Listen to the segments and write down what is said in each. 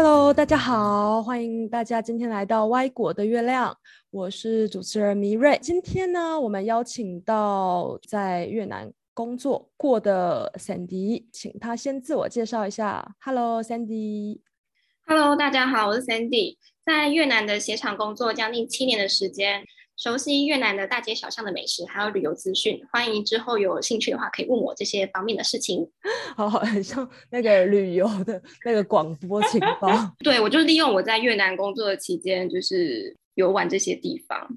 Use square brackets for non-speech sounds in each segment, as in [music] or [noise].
Hello，大家好，欢迎大家今天来到歪果的月亮，我是主持人米瑞。今天呢，我们邀请到在越南工作过的 Sandy，请他先自我介绍一下。Hello，Sandy。Hello，大家好，我是 Sandy，在越南的鞋厂工作将近七年的时间。熟悉越南的大街小巷的美食，还有旅游资讯，欢迎之后有兴趣的话可以问我这些方面的事情。[laughs] 好，很像 [laughs] 那个旅游的那个广播情报。[laughs] 对，我就利用我在越南工作的期间，就是游玩这些地方。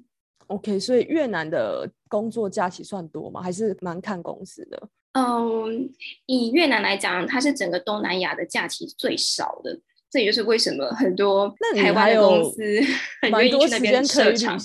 OK，所以越南的工作假期算多吗？还是蛮看公司的？嗯，以越南来讲，它是整个东南亚的假期最少的，这也就是为什么很多台湾的公司很愿意去那边设厂。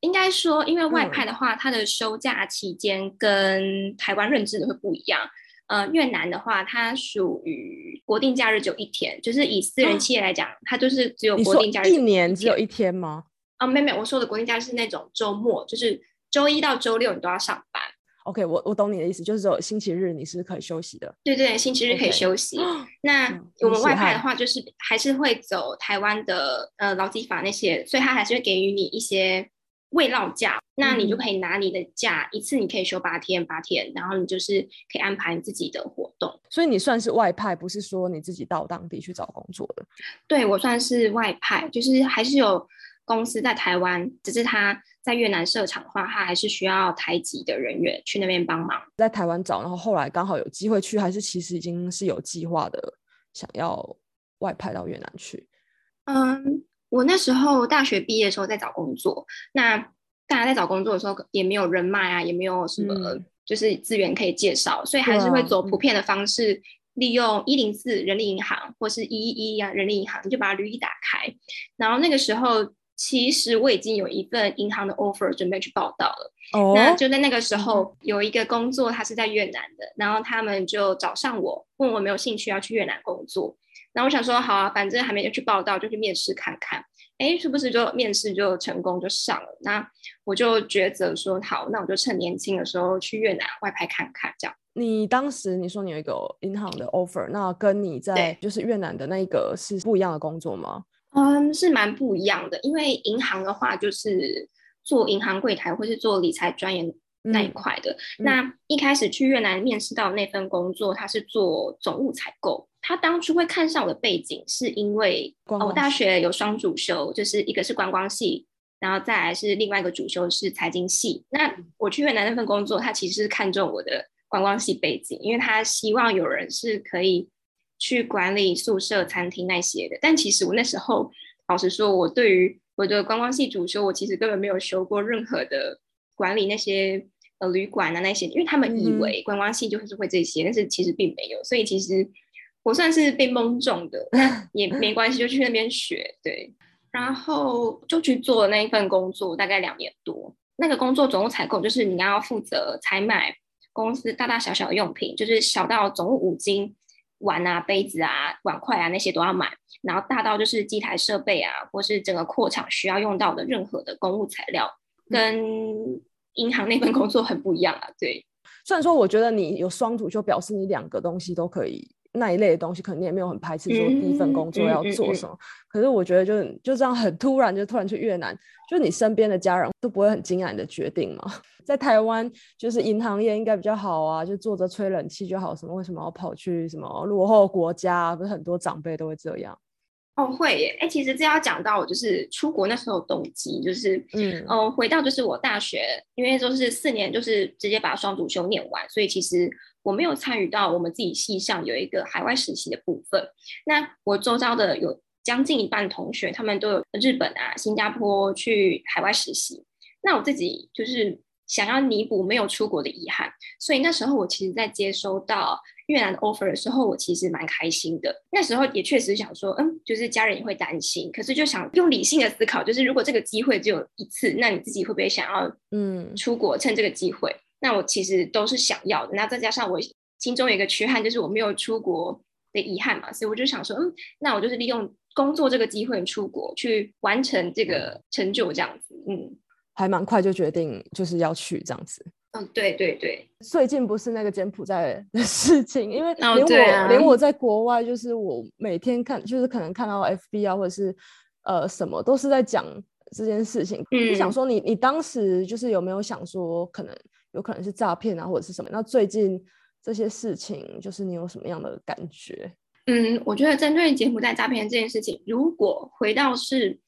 应该说，因为外派的话，它的休假期间跟台湾认知的会不一样。呃，越南的话，它属于国定假日只有一天，就是以私人企业来讲，它就是只有国定假日一年只有一天吗？啊，妹妹，我说的国定假日是那种周末，就是周一到周六你都要上班。OK，我我懂你的意思，就是只有星期日你是可以休息的。对对，星期日可以休息。那我们外派的话，就是还是会走台湾的呃劳基法那些，所以他还是会给予你一些。未落假，那你就可以拿你的假一次，你可以休八天，八天，然后你就是可以安排你自己的活动。所以你算是外派，不是说你自己到当地去找工作的。对我算是外派，就是还是有公司在台湾，只是他在越南设厂的话，他还是需要台籍的人员去那边帮忙。在台湾找，然后后来刚好有机会去，还是其实已经是有计划的，想要外派到越南去。嗯。我那时候大学毕业的时候在找工作，那大家在找工作的时候也没有人脉啊，也没有什么就是资源可以介绍，所以还是会走普遍的方式，利用一零四人力银行或是一一一啊人力银行，你就把履历打开。然后那个时候其实我已经有一份银行的 offer 准备去报道了，那就在那个时候有一个工作，他是在越南的，然后他们就找上我，问我没有兴趣要去越南工作。那我想说，好啊，反正还没有去报道，就去面试看看。哎，是不是就面试就成功就上了？那我就抉择说，好，那我就趁年轻的时候去越南外派看看。这样，你当时你说你有一个银行的 offer，那跟你在就是越南的那一个是不一样的工作吗？嗯，是蛮不一样的。因为银行的话，就是做银行柜台或是做理财专员那一块的。那一开始去越南面试到那份工作，他是做总务采购。他当初会看上我的背景，是因为我大学有双主修，就是一个是观光系，然后再来是另外一个主修是财经系。那我去越南那份工作，他其实是看中我的观光系背景，因为他希望有人是可以去管理宿舍、餐厅那些的。但其实我那时候，老实说，我对于我的观光系主修，我其实根本没有修过任何的管理那些呃旅馆啊那些，因为他们以为观光系就是会这些，但是其实并没有。所以其实。我算是被蒙中的，[laughs] 那也没关系，就去那边学。对，然后就去做那一份工作，大概两年多。那个工作总务采购，就是你要负责采买公司大大小小的用品，就是小到总务五金碗啊、杯子啊、碗筷啊那些都要买，然后大到就是机台设备啊，或是整个扩厂需要用到的任何的公务材料，跟银行那份工作很不一样啊。对，虽然说我觉得你有双主就表示你两个东西都可以。那一类的东西，可能你也没有很排斥说第一份工作要做什么。可是我觉得，就就这样很突然，就突然去越南，就你身边的家人都不会很惊讶你的决定嘛？[laughs] 在台湾，就是银行业应该比较好啊，就坐着吹冷气就好。什么为什么要跑去什么落后国家？不是很多长辈都会这样。哦，会耶。哎，其实这要讲到我就是出国那时候动机，就是嗯嗯，回到就是我大学，因为就是四年，就是直接把双主修念完，所以其实。我没有参与到我们自己系上有一个海外实习的部分。那我周遭的有将近一半同学，他们都有日本啊、新加坡去海外实习。那我自己就是想要弥补没有出国的遗憾，所以那时候我其实，在接收到越南的 offer 的时候，我其实蛮开心的。那时候也确实想说，嗯，就是家人也会担心，可是就想用理性的思考，就是如果这个机会只有一次，那你自己会不会想要嗯出国，趁这个机会？那我其实都是想要的，那再加上我心中有一个缺憾，就是我没有出国的遗憾嘛，所以我就想说，嗯，那我就是利用工作这个机会出国，去完成这个成就，这样子，嗯，还蛮快就决定就是要去这样子。嗯，对对对，最近不是那个柬埔寨的事情，因为连我连我在国外，就是我每天看，就是可能看到 FB 啊，或者是呃什么，都是在讲这件事情。嗯，想说你你当时就是有没有想说，可能有可能是诈骗啊，或者是什么？那最近这些事情，就是你有什么样的感觉？嗯，我觉得针对柬埔寨诈骗这件事情，如果回到是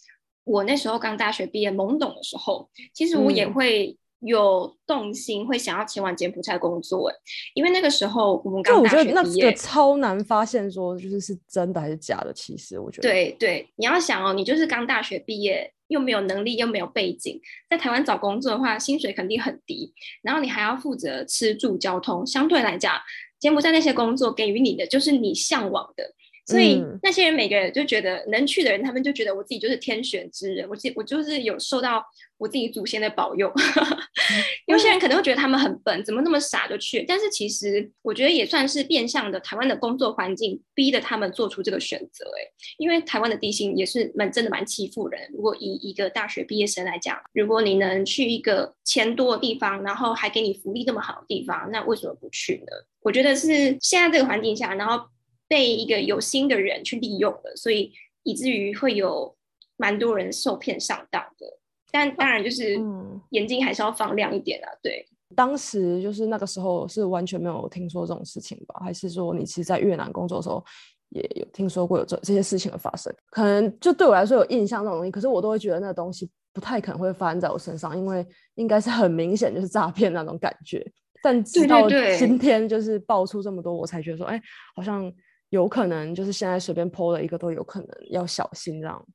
我那时候刚大学毕业懵懂的时候，其实我也会。有动心会想要前往柬埔寨工作，因为那个时候我们刚大学毕业，超难发现说就是是真的还是假的。其实我觉得，对对，你要想哦，你就是刚大学毕业，又没有能力，又没有背景，在台湾找工作的话，薪水肯定很低，然后你还要负责吃住交通，相对来讲，柬埔寨那些工作给予你的就是你向往的。所以那些人每个人就觉得能去的人，他们就觉得我自己就是天选之人，我我我就是有受到我自己祖先的保佑。[laughs] 有些人可能会觉得他们很笨，怎么那么傻就去？但是其实我觉得也算是变相的，台湾的工作环境逼得他们做出这个选择。哎，因为台湾的地形也是蛮真的蛮欺负人。如果以一个大学毕业生来讲，如果你能去一个钱多的地方，然后还给你福利这么好的地方，那为什么不去呢？我觉得是现在这个环境下，然后。被一个有心的人去利用了，所以以至于会有蛮多人受骗上当的。但当然就是眼睛还是要放亮一点啊。对，当时就是那个时候是完全没有听说这种事情吧？还是说你其实，在越南工作的时候也有听说过有这这些事情的发生？可能就对我来说有印象这种东西，可是我都会觉得那东西不太可能会发生在我身上，因为应该是很明显就是诈骗那种感觉。但直到今天就是爆出这么多，我才觉得说，哎，好像。有可能就是现在随便抛了一个都有可能要小心这样。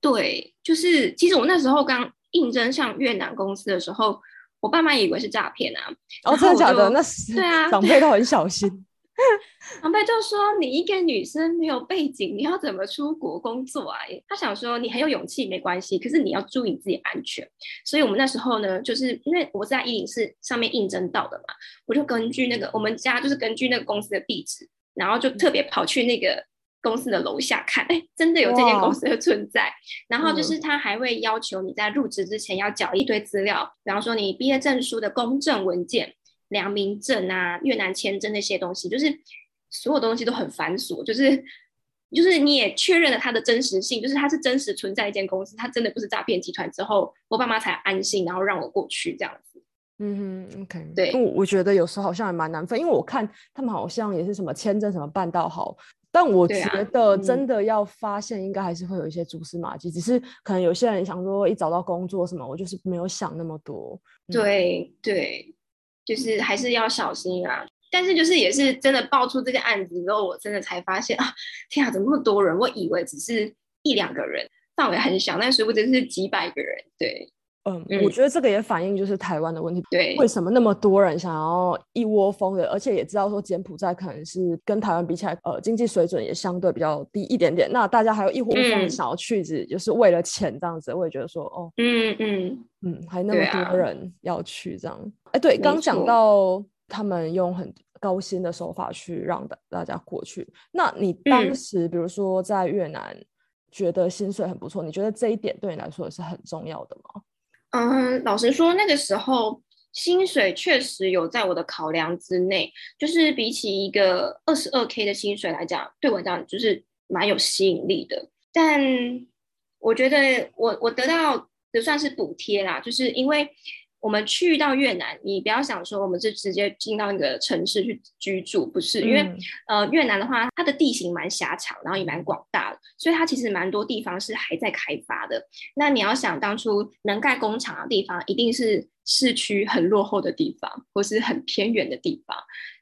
对，就是其实我那时候刚应征上越南公司的时候，我爸妈以为是诈骗啊。哦，真的假的？那 [laughs] 是对啊，[laughs] 长辈都很小心。[laughs] 长辈就说：“你一个女生没有背景，你要怎么出国工作啊？”他想说：“你很有勇气没关系，可是你要注意自己安全。”所以，我们那时候呢，就是因为我在一零四上面应征到的嘛，我就根据那个我们家就是根据那个公司的地址。然后就特别跑去那个公司的楼下看，哎，真的有这间公司的存在。然后就是他还会要求你在入职之前要缴一堆资料，比方说你毕业证书的公证文件、良民证啊、越南签证那些东西，就是所有东西都很繁琐。就是就是你也确认了它的真实性，就是它是真实存在一间公司，它真的不是诈骗集团之后，我爸妈才安心，然后让我过去这样子。嗯哼，OK，对，我我觉得有时候好像还蛮难分，因为我看他们好像也是什么签证什么办到好，但我觉得真的要发现，应该还是会有一些蛛丝马迹，只是可能有些人想说一找到工作什么，我就是没有想那么多。对对，就是还是要小心啊。但是就是也是真的爆出这个案子之后，我真的才发现啊，天啊，怎么那么多人？我以为只是一两个人，范围很小，但殊不知是几百个人。对。嗯，我觉得这个也反映就是台湾的问题。对，为什么那么多人想要一窝蜂的，而且也知道说柬埔寨可能是跟台湾比起来，呃，经济水准也相对比较低一点点。那大家还有一窝蜂的想要去，只就是为了钱这样子。我也觉得说，哦，嗯嗯嗯，还那么多人要去这样。哎，对，刚讲到他们用很高薪的手法去让大大家过去。那你当时比如说在越南，觉得薪水很不错，你觉得这一点对你来说也是很重要的吗？嗯，老实说，那个时候薪水确实有在我的考量之内，就是比起一个二十二 k 的薪水来讲，对我来讲就是蛮有吸引力的。但我觉得我我得到的算是补贴啦，就是因为。我们去到越南，你不要想说我们是直接进到那个城市去居住，不是，因为呃越南的话，它的地形蛮狭长，然后也蛮广大的，所以它其实蛮多地方是还在开发的。那你要想当初能盖工厂的地方，一定是市区很落后的地方，或是很偏远的地方。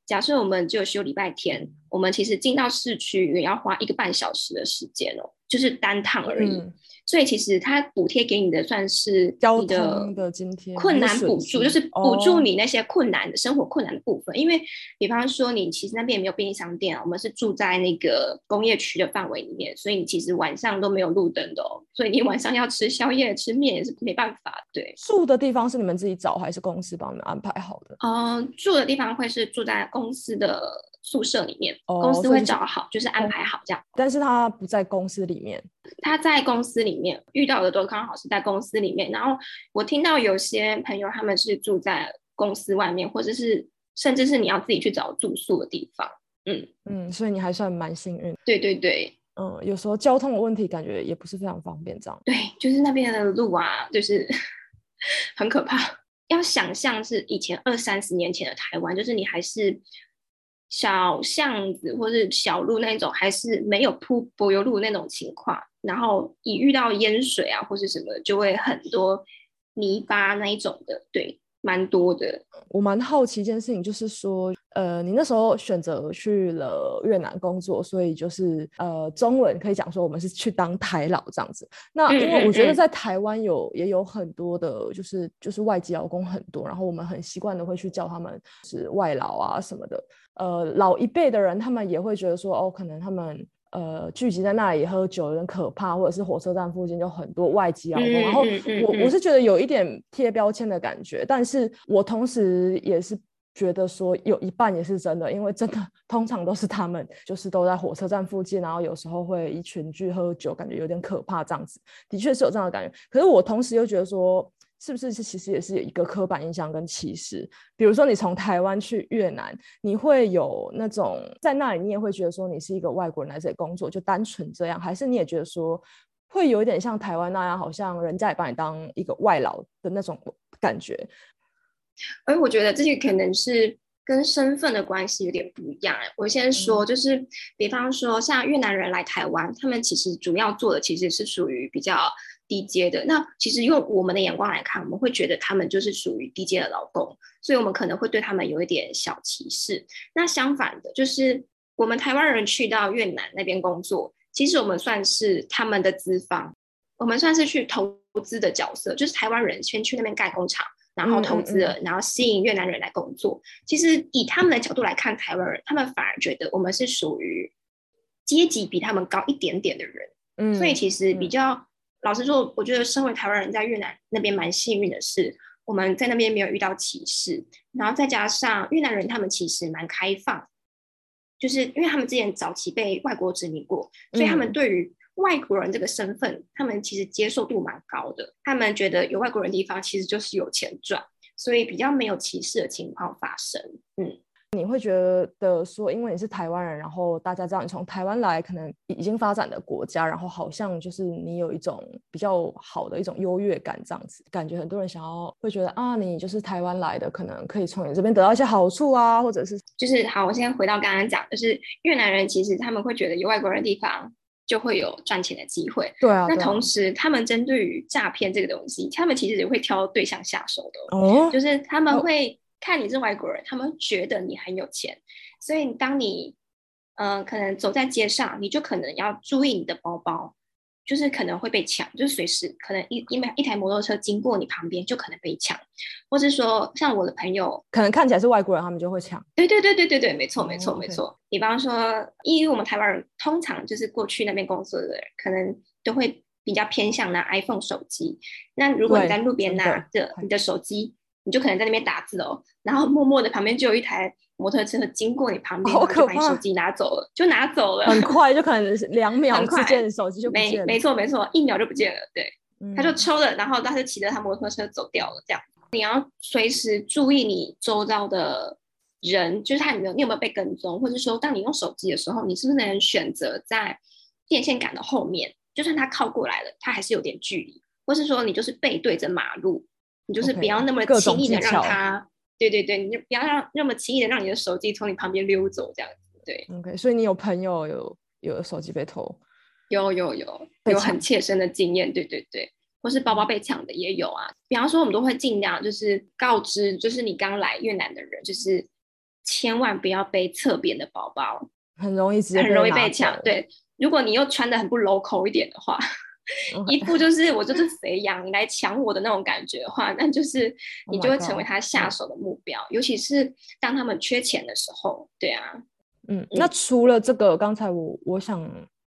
假设我们就休礼拜天，我们其实进到市区也要花一个半小时的时间哦，就是单趟而已。所以其实它补贴给你的算是交通的津贴，困难补助就是补助你那些困难的生活困难的部分。因为比方说你其实那边也没有便利商店，我们是住在那个工业区的范围里面，所以你其实晚上都没有路灯的哦。所以你晚上要吃宵夜吃面也是没办法。对，住的地方是你们自己找还是公司帮你们安排好的？嗯，住的地方会是住在公司的。宿舍里面，公司会找好，就是安排好这样。但是他不在公司里面，他在公司里面遇到的都刚好是在公司里面。然后我听到有些朋友他们是住在。公司外面，或者是甚至是你要自己去找住宿的地方。嗯嗯，所以你还算蛮幸运。对对对，嗯，有时候交通的问题感觉也不是非常方便，这样。对，就是那边的路啊，就是 [laughs] 很可怕。要想象是以前二三十年前的台湾，就是你还是小巷子或是小路那种，还是没有铺柏油路那种情况。然后一遇到淹水啊或是什么，就会很多泥巴那一种的，对。蛮多的，我蛮好奇一件事情，就是说，呃，你那时候选择去了越南工作，所以就是呃，中文可以讲说我们是去当台老这样子。那因为我觉得在台湾有也有很多的，就是就是外籍劳工很多，然后我们很习惯的会去叫他们是外劳啊什么的。呃，老一辈的人他们也会觉得说，哦，可能他们。呃，聚集在那里喝酒有点可怕，或者是火车站附近就很多外籍劳工，然后我我是觉得有一点贴标签的感觉，但是我同时也是觉得说有一半也是真的，因为真的通常都是他们就是都在火车站附近，然后有时候会一群聚喝酒，感觉有点可怕这样子，的确是有这样的感觉，可是我同时又觉得说。是不是是其实也是有一个刻板印象跟歧视？比如说你从台湾去越南，你会有那种在那里，你也会觉得说你是一个外国人来这里工作，就单纯这样，还是你也觉得说会有一点像台湾那样，好像人家也把你当一个外劳的那种感觉？而我觉得这些可能是跟身份的关系有点不一样。我先说，就是比方说像越南人来台湾，他们其实主要做的其实是属于比较。低阶的那其实用我们的眼光来看，我们会觉得他们就是属于低阶的劳工，所以我们可能会对他们有一点小歧视。那相反的，就是我们台湾人去到越南那边工作，其实我们算是他们的资方，我们算是去投资的角色，就是台湾人先去那边盖工厂，然后投资了，然后吸引越南人来工作。其实以他们的角度来看，台湾人他们反而觉得我们是属于阶级比他们高一点点的人，嗯，所以其实比较。老实说，我觉得身为台湾人在越南那边蛮幸运的是，我们在那边没有遇到歧视，然后再加上越南人他们其实蛮开放，就是因为他们之前早期被外国殖民过，所以他们对于外国人这个身份，他们其实接受度蛮高的。他们觉得有外国人地方其实就是有钱赚，所以比较没有歧视的情况发生。嗯。你会觉得说，因为你是台湾人，然后大家知道你从台湾来，可能已经发展的国家，然后好像就是你有一种比较好的一种优越感，这样子感觉很多人想要会觉得啊，你就是台湾来的，可能可以从你这边得到一些好处啊，或者是就是好。我先回到刚刚讲，就是越南人其实他们会觉得有外国人的地方就会有赚钱的机会，对啊。那同时他们针对于诈骗这个东西，他们其实也会挑对象下手的哦，就是他们会。看你是外国人，他们觉得你很有钱，所以当你，嗯，可能走在街上，你就可能要注意你的包包，就是可能会被抢，就是随时可能一因为一台摩托车经过你旁边就可能被抢，或是说像我的朋友，可能看起来是外国人，他们就会抢。对对对对对对，没错没错没错。比方说，因为我们台湾人通常就是过去那边工作的人，可能都会比较偏向拿 iPhone 手机。那如果你在路边拿着你的手机。你就可能在那边打字哦，然后默默的旁边就有一台摩托车经过你旁边，就把你手机拿走了，就拿走了，很快就可能两秒之间手机就没没错没错，一秒就不见了，对，他就抽了，然后他就骑着他摩托车走掉了，这样。你要随时注意你周遭的人，就是他有没有你有没有被跟踪，或者说当你用手机的时候，你是不是能选择在电线杆的后面，就算他靠过来了，他还是有点距离，或是说你就是背对着马路。你就是不要那么轻易的让他，对对对，你就不要让那么轻易的让你的手机从你旁边溜走，这样子，对。OK，所以你有朋友有有手机被偷，有有有有很切身的经验，对对对，或是包包被抢的也有啊。比方说，我们都会尽量就是告知，就是你刚来越南的人，就是千万不要背侧边的包包，很容易直接很容易被抢。对，如果你又穿的很不 local 一点的话。[laughs] 一副就是我就是肥羊，你来抢我的那种感觉的话，那就是 [laughs] 你就会成为他下手的目标。尤其是当他们缺钱的时候，对啊，嗯。那除了这个，刚才我我想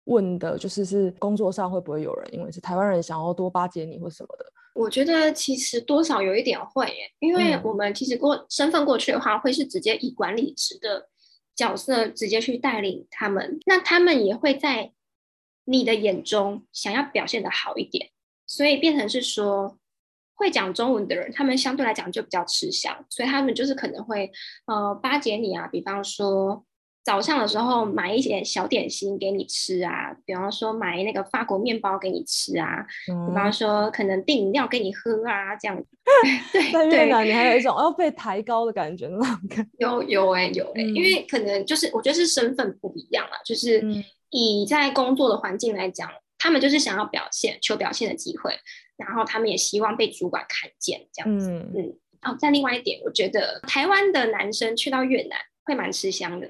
问的就是，是工作上会不会有人因为是台湾人想要多巴结你或什么的？我觉得其实多少有一点会，因为我们其实过身份过去的话，会是直接以管理职的角色直接去带领他们，那他们也会在。你的眼中想要表现的好一点，所以变成是说，会讲中文的人，他们相对来讲就比较吃香，所以他们就是可能会呃巴结你啊，比方说。早上的时候买一些小点心给你吃啊，比方说买那个法国面包给你吃啊，比方说可能订饮料给你喝啊，这样。[laughs] 对，在越南你还有一种要被抬高的感觉，那种感有有哎有哎，因为可能就是我觉得是身份不一样啊，就是以在工作的环境来讲，他们就是想要表现，求表现的机会，然后他们也希望被主管看见这样子。嗯嗯。哦，再另外一点，我觉得台湾的男生去到越南。会蛮吃香的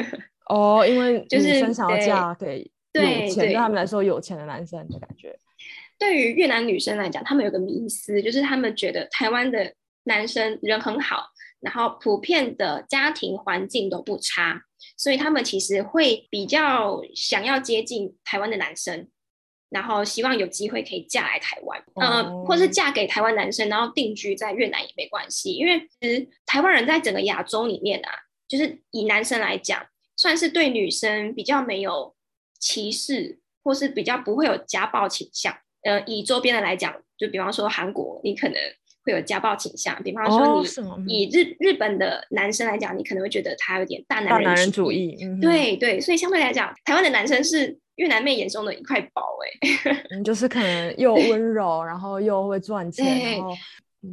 [laughs] 哦，因为就是想要嫁给有钱，对他们来说有钱的男生的感觉。[laughs] 对于越南女生来讲，他们有个迷思，就是他们觉得台湾的男生人很好，然后普遍的家庭环境都不差，所以他们其实会比较想要接近台湾的男生，然后希望有机会可以嫁来台湾，嗯，或是嫁给台湾男生，然后定居在越南也没关系，因为其实台湾人在整个亚洲里面啊。就是以男生来讲，算是对女生比较没有歧视，或是比较不会有家暴倾向。呃，以周边的来讲，就比方说韩国，你可能会有家暴倾向。比方说你以日日本的男生来讲，你可能会觉得他有点大男人主义。对对，所以相对来讲，台湾的男生是越南妹眼中的一块宝。哎，[laughs] 就是可能又温柔，然后又会赚钱，然后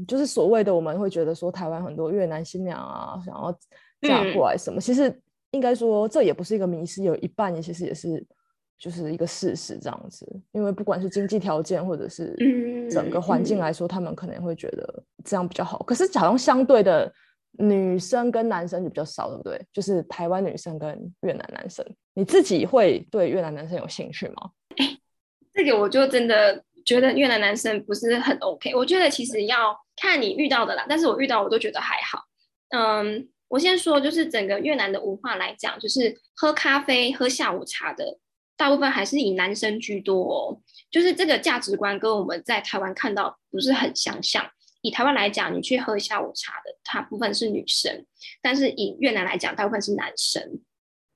就是所谓的我们会觉得说，台湾很多越南新娘啊，想要。嫁过来什么？其实应该说，这也不是一个迷失，有一半也其实也是就是一个事实这样子。因为不管是经济条件或者是整个环境来说，他们可能会觉得这样比较好。可是好像相对的，女生跟男生就比较少，对不对？就是台湾女生跟越南男生，你自己会对越南男生有兴趣吗？哎，[laughs] 这个我就真的觉得越南男生不是很 OK。我觉得其实要看你遇到的啦，但是我遇到我都觉得还好。嗯。我先说，就是整个越南的文化来讲，就是喝咖啡、喝下午茶的大部分还是以男生居多哦。就是这个价值观跟我们在台湾看到不是很相像。以台湾来讲，你去喝下午茶的大部分是女生，但是以越南来讲，大部分是男生。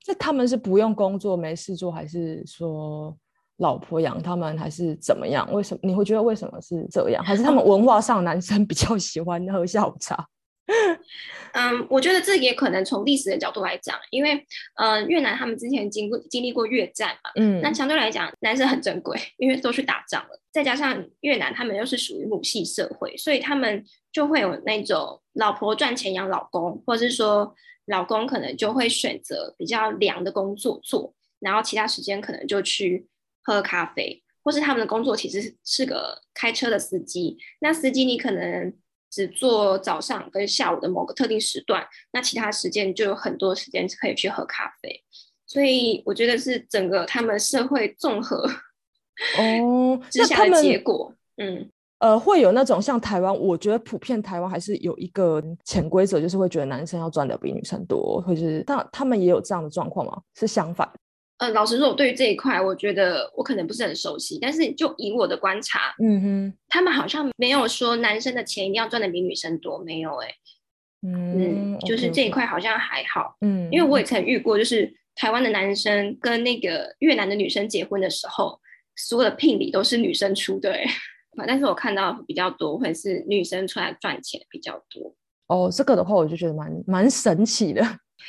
那他们是不用工作、没事做，还是说老婆养他们，还是怎么样？为什么你会觉得为什么是这样？还是他们文化上男生比较喜欢喝下午茶？[laughs] 嗯，我觉得这也可能从历史的角度来讲，因为呃，越南他们之前经过经历过越战嘛，嗯，那相对来讲，男生很珍贵，因为都去打仗了，再加上越南他们又是属于母系社会，所以他们就会有那种老婆赚钱养老公，或者是说老公可能就会选择比较凉的工作做，然后其他时间可能就去喝咖啡，或是他们的工作其实是个开车的司机，那司机你可能。只做早上跟下午的某个特定时段，那其他时间就有很多时间可以去喝咖啡，所以我觉得是整个他们社会综合哦 [laughs] 之下的结果。嗯，呃，会有那种像台湾，我觉得普遍台湾还是有一个潜规则，就是会觉得男生要赚的比女生多，或者是但他们也有这样的状况吗？是相反？呃，老实说，我对于这一块，我觉得我可能不是很熟悉。但是就以我的观察，嗯哼，他们好像没有说男生的钱一定要赚的比女生多，没有哎，嗯，就是这一块好像还好，嗯，因为我也曾遇过，就是台湾的男生跟那个越南的女生结婚的时候，所有的聘礼都是女生出的，[laughs] 哎，但是我看到比较多会是女生出来赚钱比较多。哦，这个的话，我就觉得蛮蛮神奇的。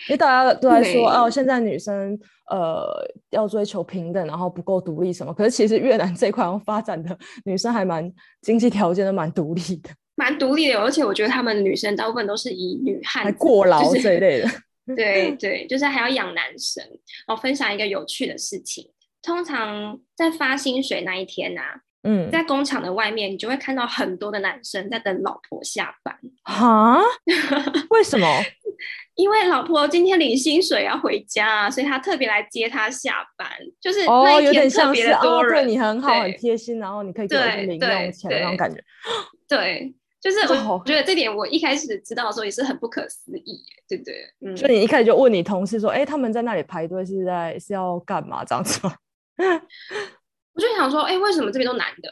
因为大家都在说哦，现在女生呃要追求平等，然后不够独立什么。可是其实越南这块发展的女生还蛮经济条件都蛮独立的，蛮独立的。而且我觉得他们女生大部分都是以女汉过劳这一类的。[laughs] 对对，就是还要养男生。我分享一个有趣的事情，通常在发薪水那一天呐，嗯，在工厂的外面，你就会看到很多的男生在等老婆下班。哈？[laughs] 为什么？因为老婆今天领薪水要回家，所以他特别来接她下班，就是那一天特别的多人，对你很好，很贴心，然后你可以给我零用钱那种感觉。对，就是我觉得这点我一开始知道的时候也是很不可思议，对不对？嗯，所以你一开始就问你同事说：“哎，他们在那里排队是在是要干嘛？”这样子吗？[laughs] 我就想说：“哎，为什么这边都男的？”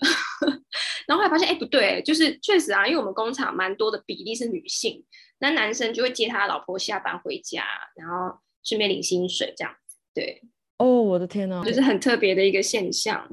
[laughs] 然后后来发现：“哎，不对，就是确实啊，因为我们工厂蛮多的比例是女性。”那男生就会接他老婆下班回家，然后顺便领薪水这样子。对，哦，我的天哪，就是很特别的一个现象。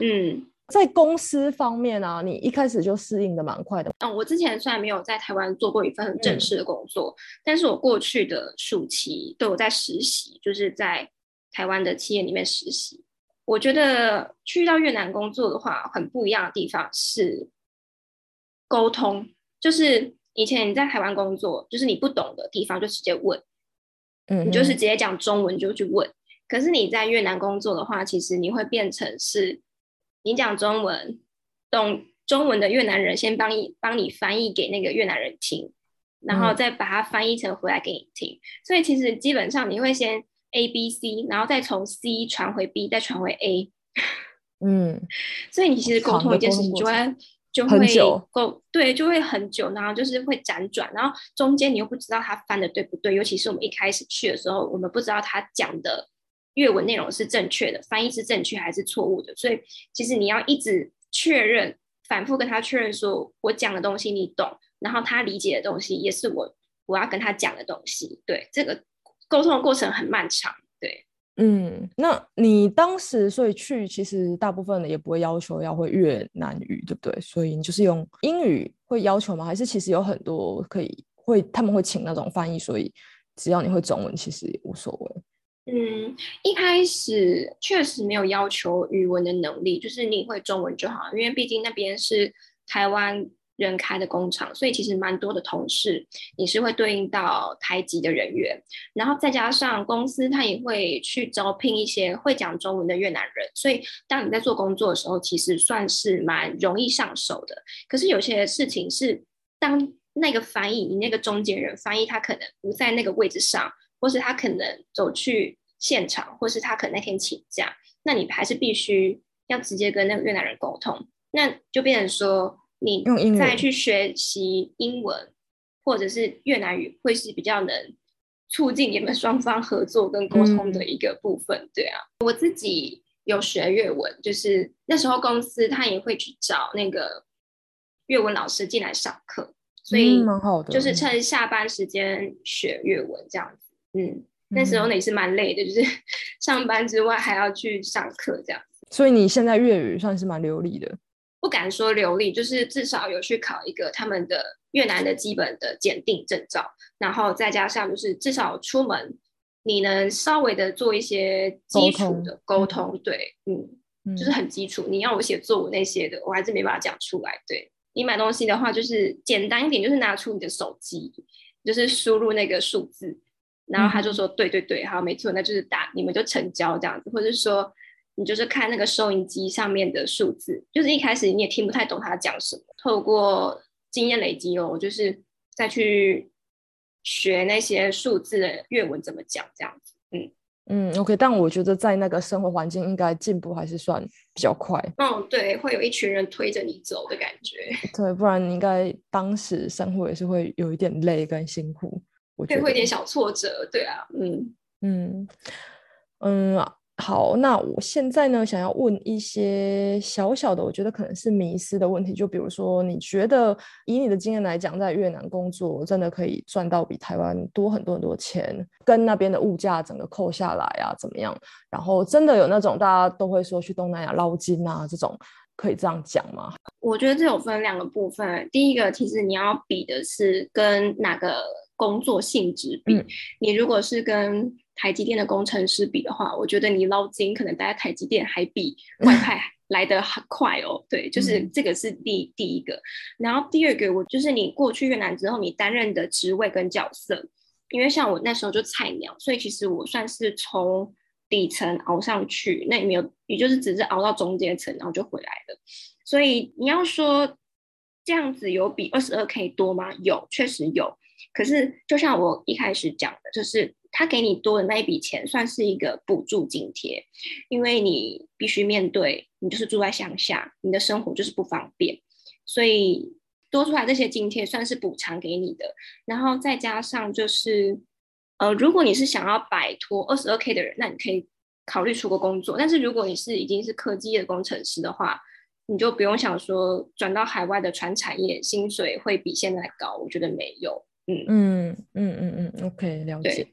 嗯，在公司方面啊，你一开始就适应的蛮快的。嗯，我之前虽然没有在台湾做过一份很正式的工作，但是我过去的暑期都有在实习，就是在台湾的企业里面实习。我觉得去到越南工作的话，很不一样的地方是沟通，就是以前你在台湾工作，就是你不懂的地方就直接问，嗯，你就是直接讲中文就去问。可是你在越南工作的话，其实你会变成是。你讲中文，懂中文的越南人先帮你帮你翻译给那个越南人听，然后再把它翻译成回来给你听。所以其实基本上你会先 A B C，然后再从 C 传回 B，再传回 A。嗯，[laughs] 所以你其实沟通一件事情就会就会够对就会很久，然后就是会辗转，然后中间你又不知道他翻的对不对，尤其是我们一开始去的时候，我们不知道他讲的。粤文内容是正确的，翻译是正确还是错误的？所以其实你要一直确认，反复跟他确认，说我讲的东西你懂，然后他理解的东西也是我我要跟他讲的东西。对，这个沟通的过程很漫长。对，嗯，那你当时所以去，其实大部分的也不会要求要会越南语，对不对？所以你就是用英语会要求吗？还是其实有很多可以会他们会请那种翻译，所以只要你会中文，其实也无所谓。嗯，一开始确实没有要求语文的能力，就是你会中文就好，因为毕竟那边是台湾人开的工厂，所以其实蛮多的同事你是会对应到台籍的人员，然后再加上公司他也会去招聘一些会讲中文的越南人，所以当你在做工作的时候，其实算是蛮容易上手的。可是有些事情是当那个翻译，你那个中间人翻译，他可能不在那个位置上。或是他可能走去现场，或是他可能那天请假，那你还是必须要直接跟那个越南人沟通，那就变成说你再去学习英文或者是越南语，会是比较能促进你们双方合作跟沟通的一个部分。对啊，我自己有学越文，就是那时候公司他也会去找那个越文老师进来上课，所以蛮好的，就是趁下班时间学越文这样子。嗯，那时候也是蛮累的，就是 [laughs] 上班之外还要去上课这样子。所以你现在粤语算是蛮流利的，不敢说流利，就是至少有去考一个他们的越南的基本的检定证照，然后再加上就是至少出门你能稍微的做一些基础的沟通。对，嗯，就是很基础。你要我写作文那些的，我还是没办法讲出来。对你买东西的话，就是简单一点，就是拿出你的手机，就是输入那个数字。然后他就说：“对对对，好，没错，那就是打，你们就成交这样子，或者是说你就是看那个收音机上面的数字，就是一开始你也听不太懂他讲什么，透过经验累积哦，就是再去学那些数字的粤文怎么讲这样子，嗯嗯，OK，但我觉得在那个生活环境应该进步还是算比较快。嗯，对，会有一群人推着你走的感觉。对，不然你应该当时生活也是会有一点累跟辛苦。”会会有点小挫折，对啊，嗯嗯嗯，好，那我现在呢，想要问一些小小的，我觉得可能是迷失的问题，就比如说，你觉得以你的经验来讲，在越南工作真的可以赚到比台湾多很多很多钱，跟那边的物价整个扣下来啊，怎么样？然后真的有那种大家都会说去东南亚捞金啊，这种可以这样讲吗？我觉得这有分两个部分，第一个其实你要比的是跟哪个。工作性质比，你如果是跟台积电的工程师比的话，我觉得你捞金可能待在台积电还比外派 [laughs] 来的很快哦。对，就是这个是第第一个。然后第二个，我就是你过去越南之后，你担任的职位跟角色，因为像我那时候就菜鸟，所以其实我算是从底层熬上去，那也没有，也就是只是熬到中间层，然后就回来了。所以你要说这样子有比二十二 K 多吗？有，确实有。可是，就像我一开始讲的，就是他给你多的那一笔钱，算是一个补助津贴，因为你必须面对，你就是住在乡下，你的生活就是不方便，所以多出来这些津贴算是补偿给你的。然后再加上就是，呃，如果你是想要摆脱二十二 K 的人，那你可以考虑出国工作。但是如果你是已经是科技业的工程师的话，你就不用想说转到海外的传产业，薪水会比现在高。我觉得没有。嗯嗯嗯嗯嗯，OK，了解。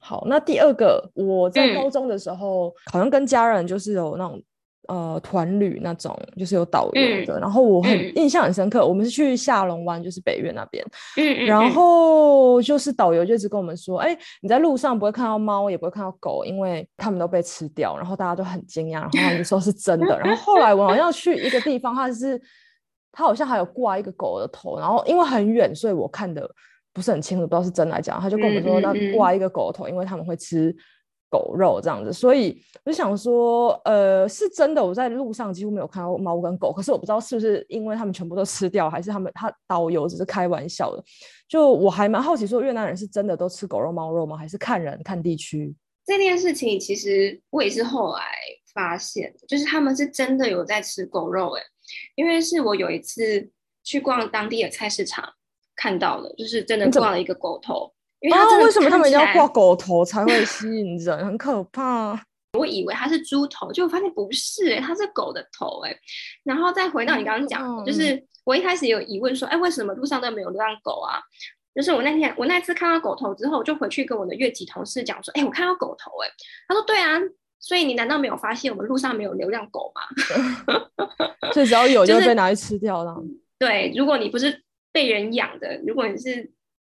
好，那第二个，我在高中的时候，好像跟家人就是有那种呃团旅那种，就是有导游的。然后我很印象很深刻，我们是去下龙湾，就是北岳那边。嗯嗯。然后就是导游就一直跟我们说：“哎，你在路上不会看到猫，也不会看到狗，因为他们都被吃掉。”然后大家都很惊讶，然后他们说是真的。然后后来我好像去一个地方，它是它好像还有挂一个狗的头，然后因为很远，所以我看的不是很清楚，不知道是真来讲。他就跟我们说，那挂一个狗头，因为他们会吃。狗肉这样子，所以我就想说，呃，是真的。我在路上几乎没有看到猫跟狗，可是我不知道是不是因为他们全部都吃掉，还是他们他导游只是开玩笑的。就我还蛮好奇，说越南人是真的都吃狗肉、猫肉吗？还是看人看地区？这件事情其实我也是后来发现，就是他们是真的有在吃狗肉。哎，因为是我有一次去逛当地的菜市场看到了，就是真的挂了一个狗头。啊！为什么他们一定要挂狗头才会吸引人？很可怕。我以为它是猪头，就发现不是，哎，它是狗的头，哎。然后再回到你刚刚讲，就是我一开始有疑问说，哎，为什么路上都没有流浪狗啊？就是我那天我那次看到狗头之后，就回去跟我的越级同事讲说，哎，我看到狗头，哎。他说，对啊，所以你难道没有发现我们路上没有流浪狗吗？[laughs] 所以只要有就会被拿去吃掉了。对，如果你不是被人养的，如果你是。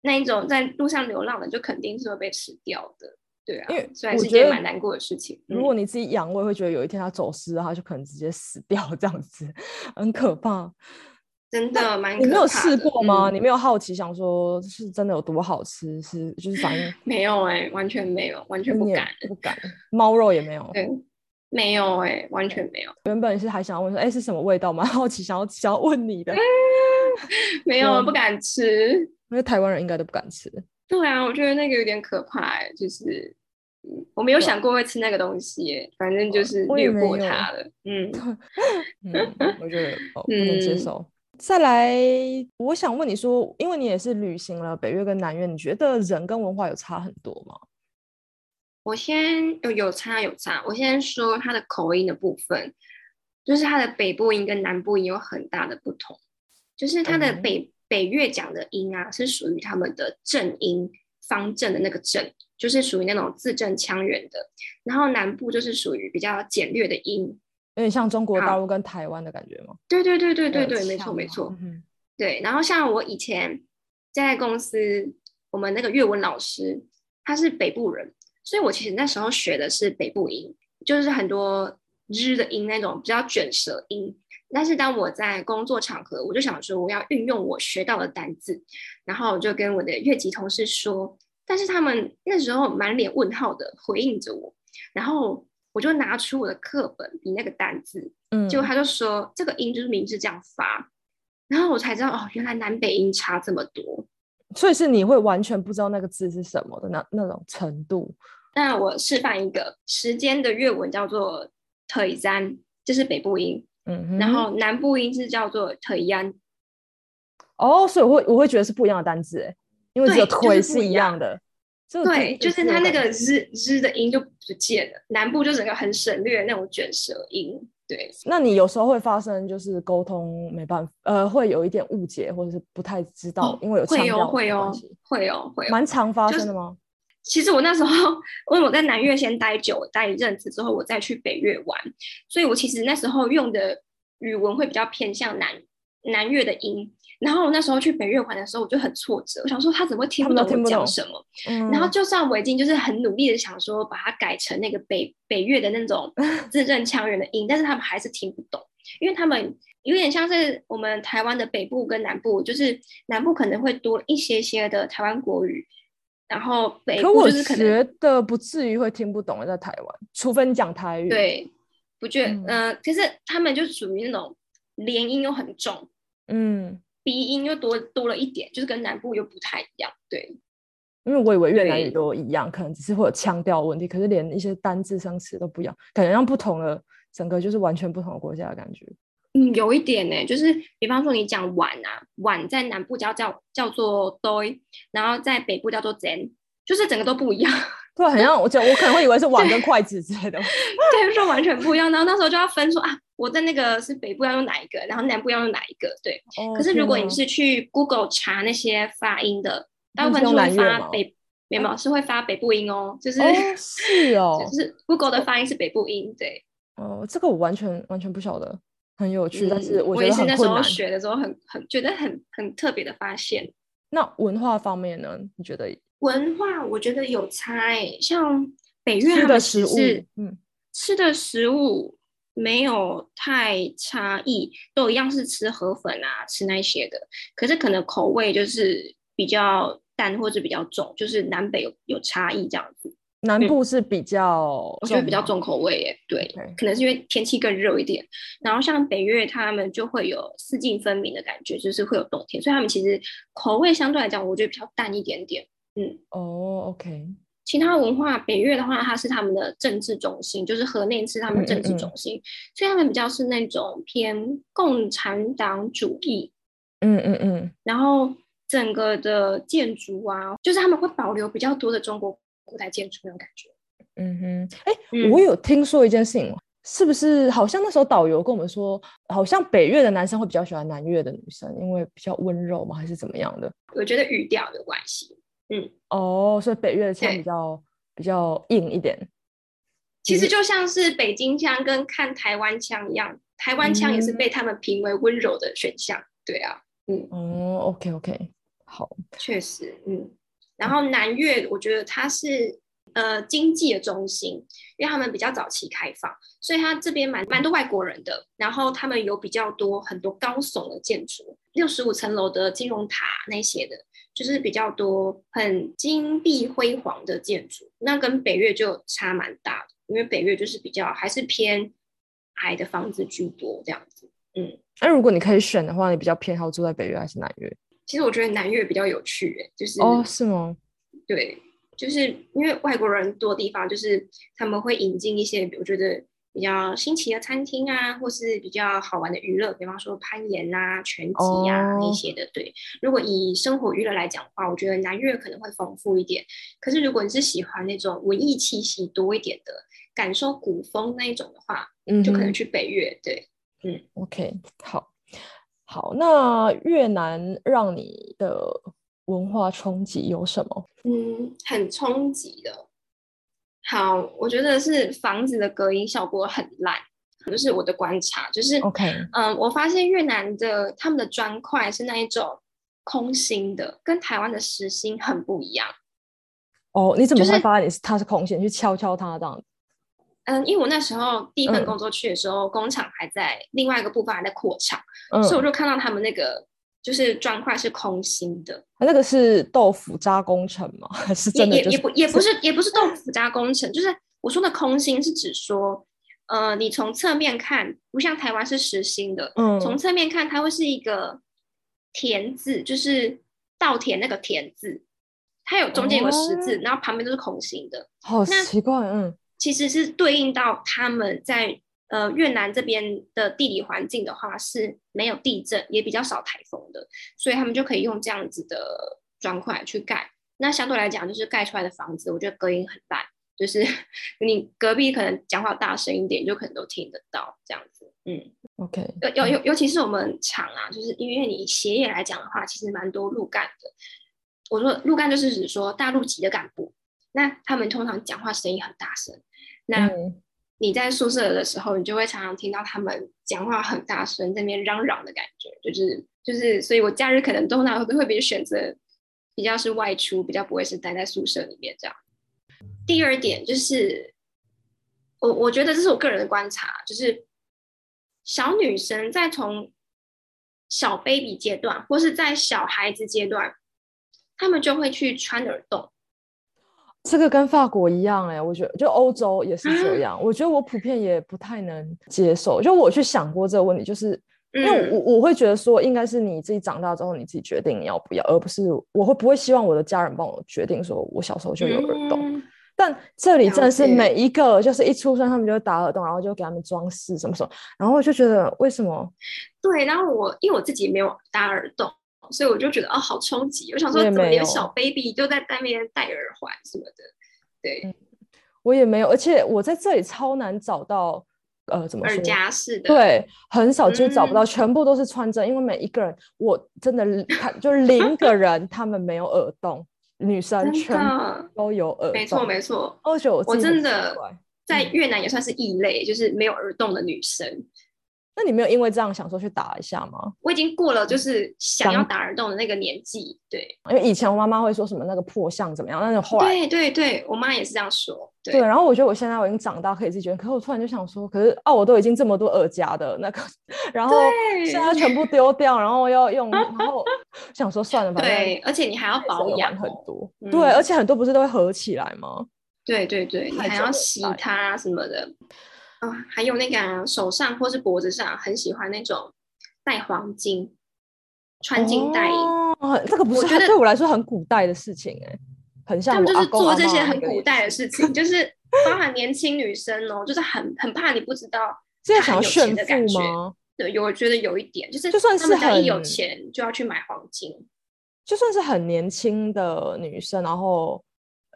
那一种在路上流浪的，就肯定是会被吃掉的，对啊，因为虽然是件蛮难过的事情。如果你自己养，我也会觉得有一天它走失，它就可能直接死掉，这样子很可怕。真的蛮……你没有试过吗？你没有好奇想说，是真的有多好吃？是就是反应 [laughs] 没有哎，完全没有，完全不敢，不敢。猫肉也没有，对，没有哎，完全没有。原本是还想问说，哎，是什么味道？蛮 [laughs] 好奇，想要想要问你的，[laughs] 没有，不敢吃。因为台湾人应该都不敢吃。对啊，我觉得那个有点可怕，就是我没有想过会吃那个东西，反正就是略过它了。嗯 [laughs] 嗯，[laughs] 我觉得不能接受。再来，我想问你说，因为你也是旅行了北越跟南越，你觉得人跟文化有差很多吗？我先有有差有差，我先说它的口音的部分，就是它的北部音跟南部音有很大的不同，就是它的北。北越讲的音啊，是属于他们的正音方正的那个正，就是属于那种字正腔圆的。然后南部就是属于比较简略的音，有点像中国大陆跟台湾的感觉吗？对对对对对对，没错没错。嗯对，然后像我以前在公司，我们那个粤文老师他是北部人，所以我其实那时候学的是北部音，就是很多日的音那种比较卷舌音。但是当我在工作场合，我就想说我要运用我学到的单字，然后我就跟我的越级同事说，但是他们那时候满脸问号的回应着我，然后我就拿出我的课本比那个单字，嗯，结果他就说这个音就是名字这样发，然后我才知道哦，原来南北音差这么多，所以是你会完全不知道那个字是什么的那那种程度。那我示范一个时间的粤文叫做腿山，就是北部音。嗯，然后南部音是叫做腿央，哦，所以我会我会觉得是不一样的单字，哎，因为这个腿是一样的，对，就是它那个日日的音就不见了，南部就整个很省略那种卷舌音，对。那你有时候会发生就是沟通没办法，呃，会有一点误解或者是不太知道，因为有会有会有会有会有，蛮常发生的吗？其实我那时候，因为我在南越先待久，待一阵子之后，我再去北越玩，所以我其实那时候用的语文会比较偏向南南越的音。然后我那时候去北越玩的时候，我就很挫折，我想说他怎么会听不懂我讲什么？然后就算我已经就是很努力的想说把它改成那个北北越的那种 [laughs] 字正腔圆的音，但是他们还是听不懂，因为他们有点像是我们台湾的北部跟南部，就是南部可能会多一些些的台湾国语。然后北部就是可能觉得不至于会听不懂在台湾，除非你讲台语。对，不觉嗯，可是他们就属于那种连音又很重，嗯，鼻音又多多了一点，就是跟南部又不太一样。对，因为我以为越南语都一样，可能只是会有腔调问题，可是连一些单字生词都不一样，感觉像不同的整个就是完全不同的国家的感觉。嗯，有一点呢，就是比方说你讲碗啊，碗在南部叫叫叫做 doi，然后在北部叫做 zen，就是整个都不一样。对，很像我讲，我可能会以为是碗跟筷子之类的。[laughs] 对，说完全不一样。然后那时候就要分说啊，我在那个是北部要用哪一个，然后南部要用哪一个。对。哦。可是如果你是去 Google 查那些发音的，大部分是会发北，没有是会发北部音哦，就是是哦，就是 Google 的发音是北部音，对。哦，这个我完全完全不晓得，很有趣，但是我觉得很那时候学的时候很很觉得很很特别的发现。那文化方面呢？你觉得？文化我觉得有差诶，像北越的食物，嗯，吃的食物没有太差异，都一样是吃河粉啊，吃那些的。可是可能口味就是比较淡或者比较重，就是南北有有差异这样子。南部是比较，我觉得比较重口味诶，对，可能是因为天气更热一点。然后像北越他们就会有四季分明的感觉，就是会有冬天，所以他们其实口味相对来讲，我觉得比较淡一点点。嗯，哦，OK。其他文化，北越的话，它是他们的政治中心，就是河内是他们政治中心，所以他们比较是那种偏共产党主义。嗯嗯嗯。然后整个的建筑啊，就是他们会保留比较多的中国。古代建筑那种感觉，嗯哼，哎，我有听说一件事情，是不是好像那时候导游跟我们说，好像北越的男生会比较喜欢南越的女生，因为比较温柔嘛？还是怎么样的？我觉得语调有关系，嗯，哦，所以北越的腔比较比较硬一点。其实就像是北京腔跟看台湾腔一样，台湾腔也是被他们评为温柔的选项，对啊，嗯，哦，OK OK，好，确实，嗯。然后南越，我觉得它是呃经济的中心，因为他们比较早期开放，所以它这边蛮蛮多外国人的。然后他们有比较多很多高耸的建筑，六十五层楼的金融塔那些的，就是比较多很金碧辉煌的建筑。那跟北越就差蛮大的，因为北越就是比较还是偏矮的房子居多这样子。嗯，那如果你可以选的话，你比较偏好住在北越还是南越？其实我觉得南越比较有趣，哎，就是哦，是吗？对，就是因为外国人多地方，就是他们会引进一些我觉得比较新奇的餐厅啊，或是比较好玩的娱乐，比方说攀岩啊、拳击啊那些的。对，如果以生活娱乐来讲的话，我觉得南越可能会丰富一点。可是如果你是喜欢那种文艺气息多一点的，感受古风那一种的话，嗯，就可能去北越。对，嗯，OK，好。好，那越南让你的文化冲击有什么？嗯，很冲击的。好，我觉得是房子的隔音效果很烂，就是我的观察，就是 OK。嗯，我发现越南的他们的砖块是那一种空心的，跟台湾的实心很不一样。哦，你怎么会发现你是它是空心？去敲敲它这样子。嗯，因为我那时候第一份工作去的时候，工厂还在另外一个部分还在扩厂，所以我就看到他们那个就是砖块是空心的。那个是豆腐渣工程吗？[laughs] 还是真的？也也不也不是也不是豆腐渣工程，就是我说的空心是指说，呃，你从侧面看不像台湾是实心的，嗯，从侧面看它会是一个田字，就是稻田那个田字，它有中间有个十字，然后旁边都是空心的。好奇怪，嗯。其实是对应到他们在呃越南这边的地理环境的话是没有地震，也比较少台风的，所以他们就可以用这样子的砖块去盖。那相对来讲，就是盖出来的房子，我觉得隔音很烂，就是 [laughs] 你隔壁可能讲话大声一点，就可能都听得到这样子。嗯，OK，尤尤尤其是我们厂啊，就是因为你协业来讲的话，其实蛮多路干的。我说路干就是指说大陆籍的干部，那他们通常讲话声音很大声。那你在宿舍的时候，你就会常常听到他们讲话很大声，在那边嚷嚷的感觉，就是就是，所以我假日可能通常会会比选择比较是外出，比较不会是待在宿舍里面这样。第二点就是，我我觉得这是我个人的观察，就是小女生在从小 baby 阶段，或是在小孩子阶段，他们就会去穿耳洞。这个跟法国一样哎，我觉得就欧洲也是这样。我觉得我普遍也不太能接受。就我去想过这个问题，就是因为我我会觉得说，应该是你自己长大之后你自己决定你要不要，而不是我会不会希望我的家人帮我决定说我小时候就有耳洞。但这里真的是每一个就是一出生他们就打耳洞，然后就给他们装饰什么什么，然后我就觉得为什么？对，然后我因为我自己没有打耳洞。所以我就觉得哦，好冲击！我想说，怎么连小 baby 就在那边戴耳环什么的？对，我也没有，而且我在这里超难找到，呃，怎么耳夹式的？对，很少就找不到，全部都是穿针，因为每一个人，我真的看就是零个人，他们没有耳洞，女生全都有耳洞，没错没错。而且我真的，在越南也算是异类，就是没有耳洞的女生。那你没有因为这样想说去打一下吗？我已经过了就是想要打耳洞的那个年纪，对。因为以前我妈妈会说什么那个破相怎么样，那种后来对对对，我妈也是这样说。对，然后我觉得我现在我已经长大可以自己决定，可是我突然就想说，可是哦，我都已经这么多耳夹的那个，然后现在全部丢掉，然后要用，[laughs] 然后想说算了吧。对，而且你还要保养很多，对，而且很多不是都会合起来吗？对对对，你还要洗它什么的。啊，还有那个手上或是脖子上，很喜欢那种戴黄金、穿金戴银。哦，这个不是对我来说很古代的事情哎，很像他们就是做这些很古代的事情，就是包含年轻女生哦，就是很很怕你不知道，这想要炫富吗？对，有我觉得有一点，就是就算是很有钱就要去买黄金，就算是很年轻的女生，然后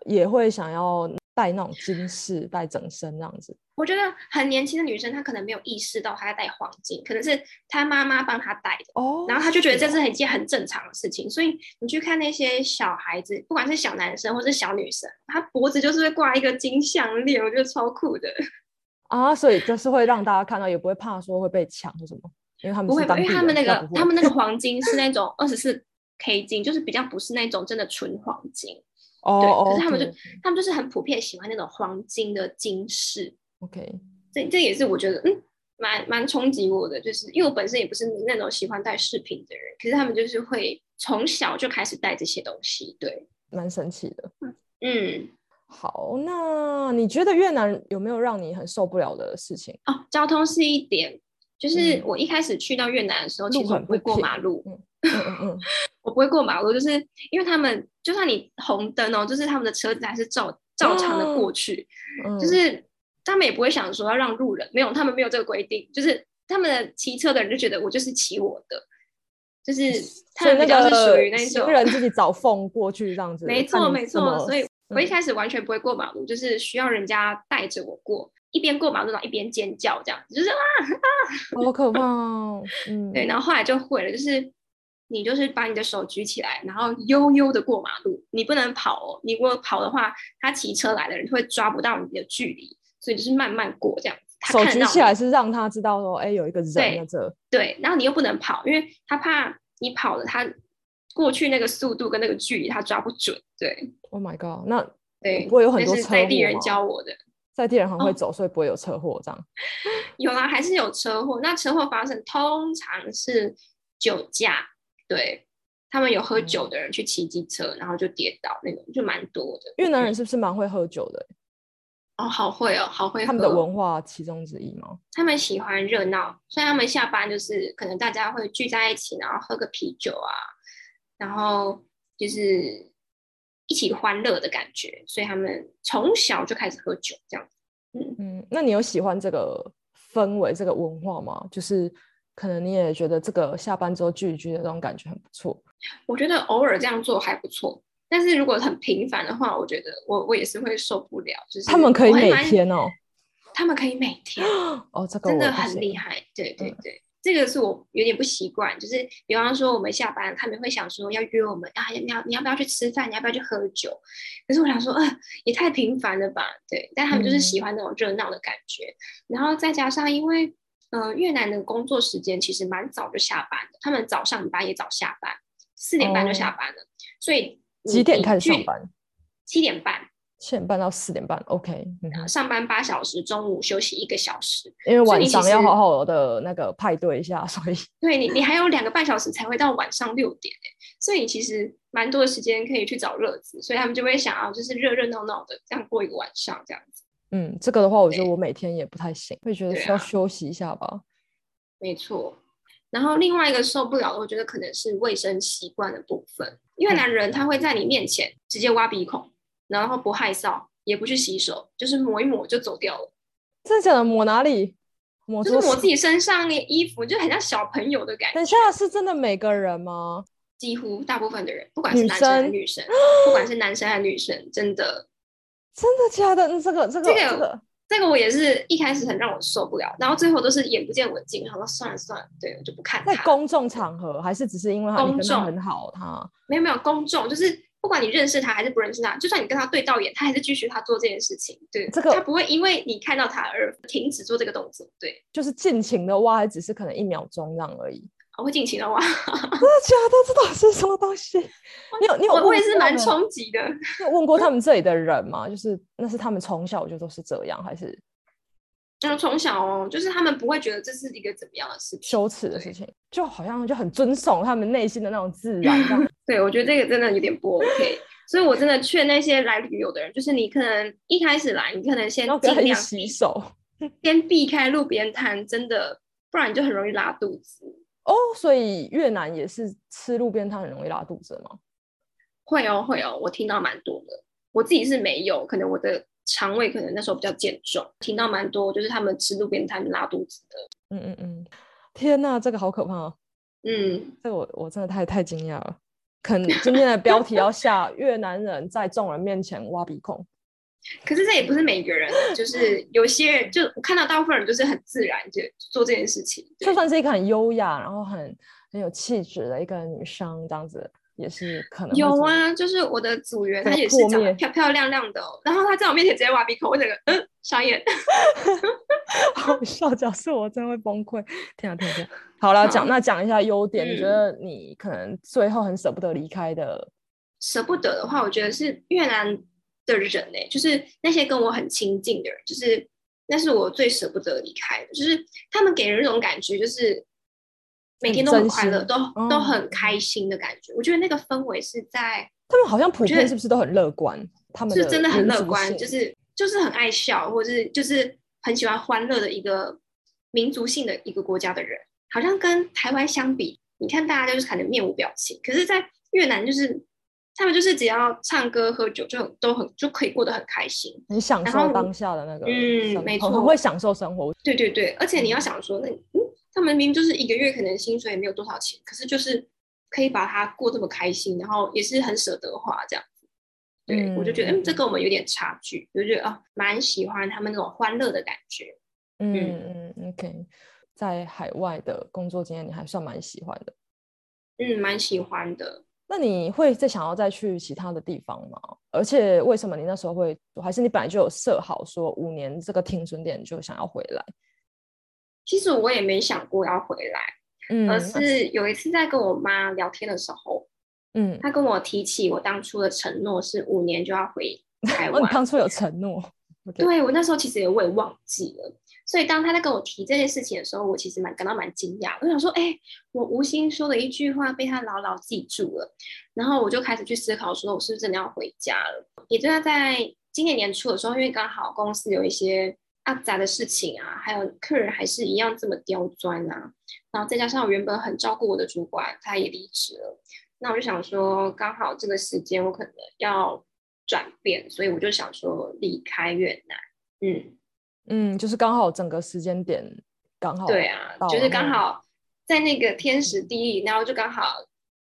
也会想要。戴那种金饰，戴整身那样子。我觉得很年轻的女生，她可能没有意识到她在戴黄金，可能是她妈妈帮她戴的。哦。然后她就觉得这是一件很正常的事情。所以你去看那些小孩子，不管是小男生或是小女生，他脖子就是会挂一个金项链，我觉得超酷的。[laughs] 啊，所以就是会让大家看到，也不会怕说会被抢或什么，因为他们不会，因为他们那个他们那个黄金是那种二十四 K 金，就是比较不是那种真的纯黄金。哦对，可是他们就他们就是很普遍喜欢那种黄金的金饰。OK，这这也是我觉得嗯蛮蛮冲击我的，就是因为我本身也不是那种喜欢戴饰品的人，可是他们就是会从小就开始戴这些东西，对，蛮神奇的。嗯，好，那你觉得越南有没有让你很受不了的事情？哦，交通是一点，就是我一开始去到越南的时候，其实不会过马路。嗯嗯嗯，[laughs] 我不会过马路，就是因为他们就算你红灯哦，就是他们的车子还是照照常的过去，就是他们也不会想说要让路人，没有，他们没有这个规定，就是他们的骑车的人就觉得我就是骑我的，就是他们比较是属于那种人自己找缝过去这样子，没错没错，所以我一开始完全不会过马路，就是需要人家带着我过，一边过马路然后一边尖叫这样，就是啊啊，[laughs] 好可怕哦，嗯，对，然后后来就会了，就是。你就是把你的手举起来，然后悠悠的过马路。你不能跑哦，你如果跑的话，他骑车来的人会抓不到你的距离，所以就是慢慢过这样子。手举起来是让他知道说，哎，有一个人在这。对，然后你又不能跑，因为他怕你跑了，他过去那个速度跟那个距离他抓不准。对，Oh my god，那对不会有很多车在地人教我的，[laughs] 在地人很会走，所以不会有车祸这样。[laughs] 有啊，还是有车祸。那车祸发生通常是酒驾。对他们有喝酒的人去骑机车，然后就跌倒那种，就蛮多的。越南人是不是蛮会喝酒的？哦，好会哦，好会。他们的文化其中之一吗？他们喜欢热闹，所以他们下班就是可能大家会聚在一起，然后喝个啤酒啊，然后就是一起欢乐的感觉。所以他们从小就开始喝酒，这样子。嗯嗯，那你有喜欢这个氛围、这个文化吗？就是。可能你也觉得这个下班之后聚一聚的那种感觉很不错。我觉得偶尔这样做还不错，但是如果很频繁的话，我觉得我我也是会受不了。就是他们可以每天哦，[laughs] 他们可以每天哦，这个真的很厉害。对对对，这个是我有点不习惯。就是比方说我们下班，他们会想说要约我们啊，你要你要不要去吃饭？你要不要去喝酒？可是我想说，呃，也太频繁了吧？对，但他们就是喜欢那种热闹的感觉。然后再加上因为。呃，越南的工作时间其实蛮早就下班的，他们早上班也早下班，四点半就下班了。所以几点开始上班？七点半，七点半到四点半，OK。上班八小时，中午休息一个小时，因为晚上要好好的那个派对一下，所以对你，你还有两个半小时才会到晚上六点所以其实蛮多的时间可以去找乐子，所以他们就会想要就是热热闹闹的这样过一个晚上这样子。嗯，这个的话，我觉得我每天也不太行，会觉得需要休息一下吧。没错，然后另外一个受不了的，我觉得可能是卫生习惯的部分。因为男人他会在你面前直接挖鼻孔，然后不害臊，也不去洗手，就是抹一抹就走掉了。真的假的？抹哪里？抹就是抹自己身上那衣服，就很像小朋友的感觉。等下是真的每个人吗？几乎大部分的人，不管是男生还是女生，不管是男生还是女生，真的。真的假的？这个这个这个这个我也是一开始很让我受不了，然后最后都是眼不见为净，然后算了算了，对我就不看。在公众场合还是只是因为他公众很好，他没有没有公众，就是不不管你认识他还是不认识他，就算你跟他对到眼，他还是继续他做这件事情。对，这个他不会因为你看到他而停止做这个动作。对，就是尽情的挖，只是可能一秒钟这样而已。我会尽情的挖，真的假的？这到底是什么东西？[laughs] 你有你有？我也是蛮冲击的。[laughs] 你有问过他们这里的人吗？[laughs] 就是那是他们从小就都是这样，还是？嗯，从小哦，就是他们不会觉得这是一个怎么样的事情，羞耻的事情，就好像就很尊崇他们内心的那种自然。对，我觉得这个真的有点不 OK，所以我真的劝那些来旅游的人，就是你可能一开始来，你可能先尽量洗手，先避开路边摊，真的，不然你就很容易拉肚子。哦，所以越南也是吃路边摊很容易拉肚子吗？会哦，会哦，我听到蛮多的，我自己是没有，可能我的。肠胃可能那时候比较健壮，听到蛮多，就是他们吃路边摊拉肚子的。嗯嗯嗯，天哪，这个好可怕哦。嗯，这个我我真的太太惊讶了。可能今天的标题要下 [laughs] 越南人在众人面前挖鼻孔。可是这也不是每个人，就是有些人就我看到大部分人就是很自然就做这件事情，就算是一个很优雅，然后很很有气质的一个女生这样子。也是可能有啊，就是我的组员，她也是长得漂漂亮亮的，然后她在我面前直接挖鼻孔，我整个嗯傻眼，[laughs] 好笑，角色我真的会崩溃。天啊天啊！好了，讲那讲一下优点，你觉得你可能最后很舍不得离开的？舍不得的话，我觉得是越南的人呢，就是那些跟我很亲近的人，就是那是我最舍不得离开的，就是他们给人一种感觉，就是。每天都很快乐，都都很开心的感觉。我觉得那个氛围是在他们好像普遍是不是都很乐观？他们是真的很乐观，就是就是很爱笑，或者是就是很喜欢欢乐的一个民族性的一个国家的人。好像跟台湾相比，你看大家就是可能面无表情，可是，在越南就是他们就是只要唱歌喝酒就都很就可以过得很开心，很享受当下的那个嗯，没错，很会享受生活。对对对，而且你要想说那嗯。他们明明就是一个月可能薪水也没有多少钱，可是就是可以把它过这么开心，然后也是很舍得花这样子。对我就觉得，嗯，这跟我们有点差距，就觉得啊，蛮喜欢他们那种欢乐的感觉。嗯嗯，OK，在海外的工作经验，你还算蛮喜欢的。嗯，蛮喜欢的。那你会再想要再去其他的地方吗？而且为什么你那时候会，还是你本来就有设好说五年这个停损点就想要回来？其实我也没想过要回来，嗯，而是有一次在跟我妈聊天的时候，嗯，她跟我提起我当初的承诺是五年就要回 [laughs] 台湾。你当初有承诺？对我那时候其实也我也忘记了，所以当他在跟我提这件事情的时候，我其实蛮感到蛮惊讶。我想说，哎，我无心说的一句话被他牢牢记住了，然后我就开始去思考，说我是不是真的要回家了？也就在今年年初的时候，因为刚好公司有一些。阿杂的事情啊，还有客人还是一样这么刁钻啊，然后再加上我原本很照顾我的主管，他也离职了，那我就想说，刚好这个时间我可能要转变，所以我就想说离开越南。嗯嗯，就是刚好整个时间点刚好对啊，就是刚好在那个天时地利，然后就刚好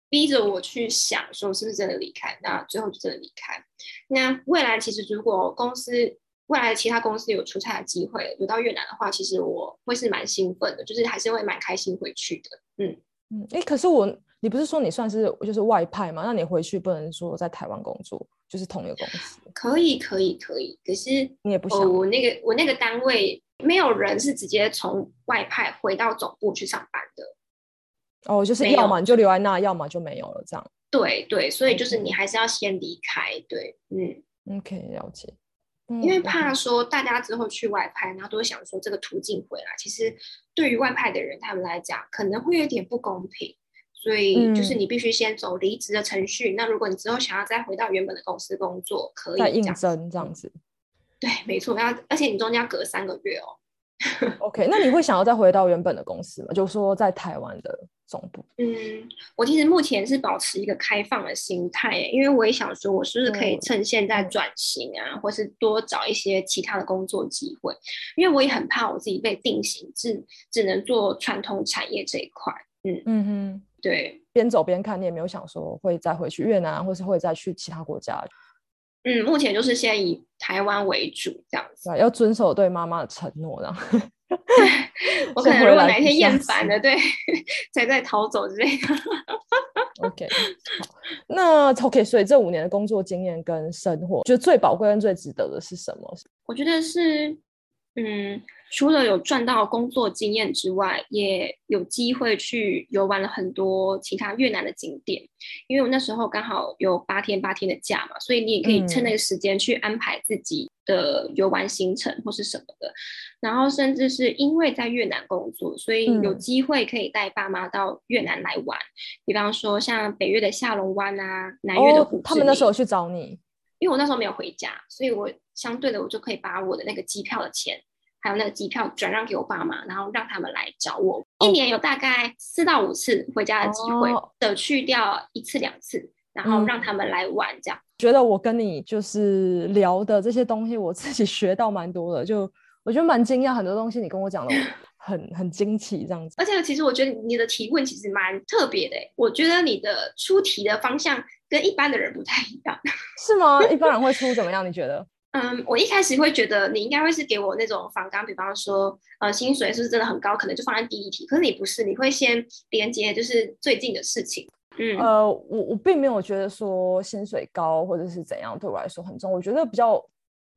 逼着我去想说是不是真的离开，那最后就真的离开。那未来其实如果公司。未来其他公司有出差的机会，有到越南的话，其实我会是蛮兴奋的，就是还是会蛮开心回去的。嗯嗯，哎，可是我，你不是说你算是就是外派吗？那你回去不能说在台湾工作，就是同一个公司？可以，可以，可以。可是你也不想我那个我那个单位没有人是直接从外派回到总部去上班的。哦，就是要么你就留在那，要么就没有了这样。对对，所以就是你还是要先离开。对，嗯，OK，了解。因为怕说大家之后去外派，然后都会想说这个途径回来，其实对于外派的人他们来讲可能会有点不公平，所以就是你必须先走离职的程序。那如果你之后想要再回到原本的公司工作，可以再应征这样子。对，没错，要而且你中间要隔三个月哦。[laughs] OK，那你会想要再回到原本的公司吗？就是说在台湾的总部。嗯，我其实目前是保持一个开放的心态，因为我也想说，我是不是可以趁现在转型啊，或是多找一些其他的工作机会？因为我也很怕我自己被定型，只只能做传统产业这一块。嗯嗯哼，对，边走边看，你也没有想说会再回去越南，或是会再去其他国家。嗯，目前就是先以台湾为主这样子，要遵守对妈妈的承诺，然后。我可能如果哪一天厌烦了，对，[laughs] 才再逃走之类的。OK，好，那 OK，所以这五年的工作经验跟生活，觉得最宝贵跟最值得的是什么？我觉得是，嗯。除了有赚到工作经验之外，也有机会去游玩了很多其他越南的景点。因为我那时候刚好有八天八天的假嘛，所以你也可以趁那个时间去安排自己的游玩行程或是什么的。然后甚至是因为在越南工作，所以有机会可以带爸妈到越南来玩。比方说像北越的下龙湾啊，南越的虎。他们那时候去找你，因为我那时候没有回家，所以我相对的我就可以把我的那个机票的钱。还有那个机票转让给我爸妈，然后让他们来找我。一年有大概四到五次回家的机会，舍去掉一次两次，然后让他们来玩。这样觉得我跟你就是聊的这些东西，我自己 [laughs] 学到蛮多的。就我觉得蛮惊讶，很多东西你跟我讲的 [laughs] 很很惊奇这样子。而且其实我觉得你的提问其实蛮特别的。我觉得你的出题的方向跟一般的人不太一样。是吗？[laughs] 一般人会出怎么样？你觉得？嗯，我一开始会觉得你应该会是给我那种反感，比方说，呃，薪水是不是真的很高，可能就放在第一题。可是你不是，你会先连接就是最近的事情。嗯，呃，我我并没有觉得说薪水高或者是怎样对我来说很重，我觉得比较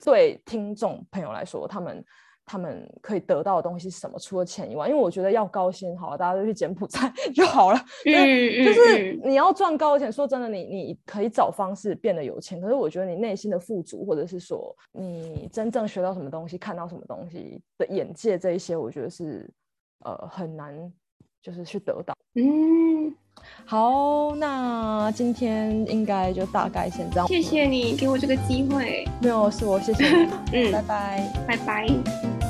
对听众朋友来说，他们。他们可以得到的东西是什么？除了钱以外，因为我觉得要高薪，好，大家都去柬埔寨 [laughs] 就好了。嗯就是你要赚高钱，说真的，你你可以找方式变得有钱。可是我觉得你内心的富足，或者是说你真正学到什么东西、看到什么东西的眼界，这一些，我觉得是呃很难，就是去得到。嗯。好，那今天应该就大概先这样。谢谢你给我这个机会。没有，是我谢谢你。[laughs] 嗯，拜拜，拜拜。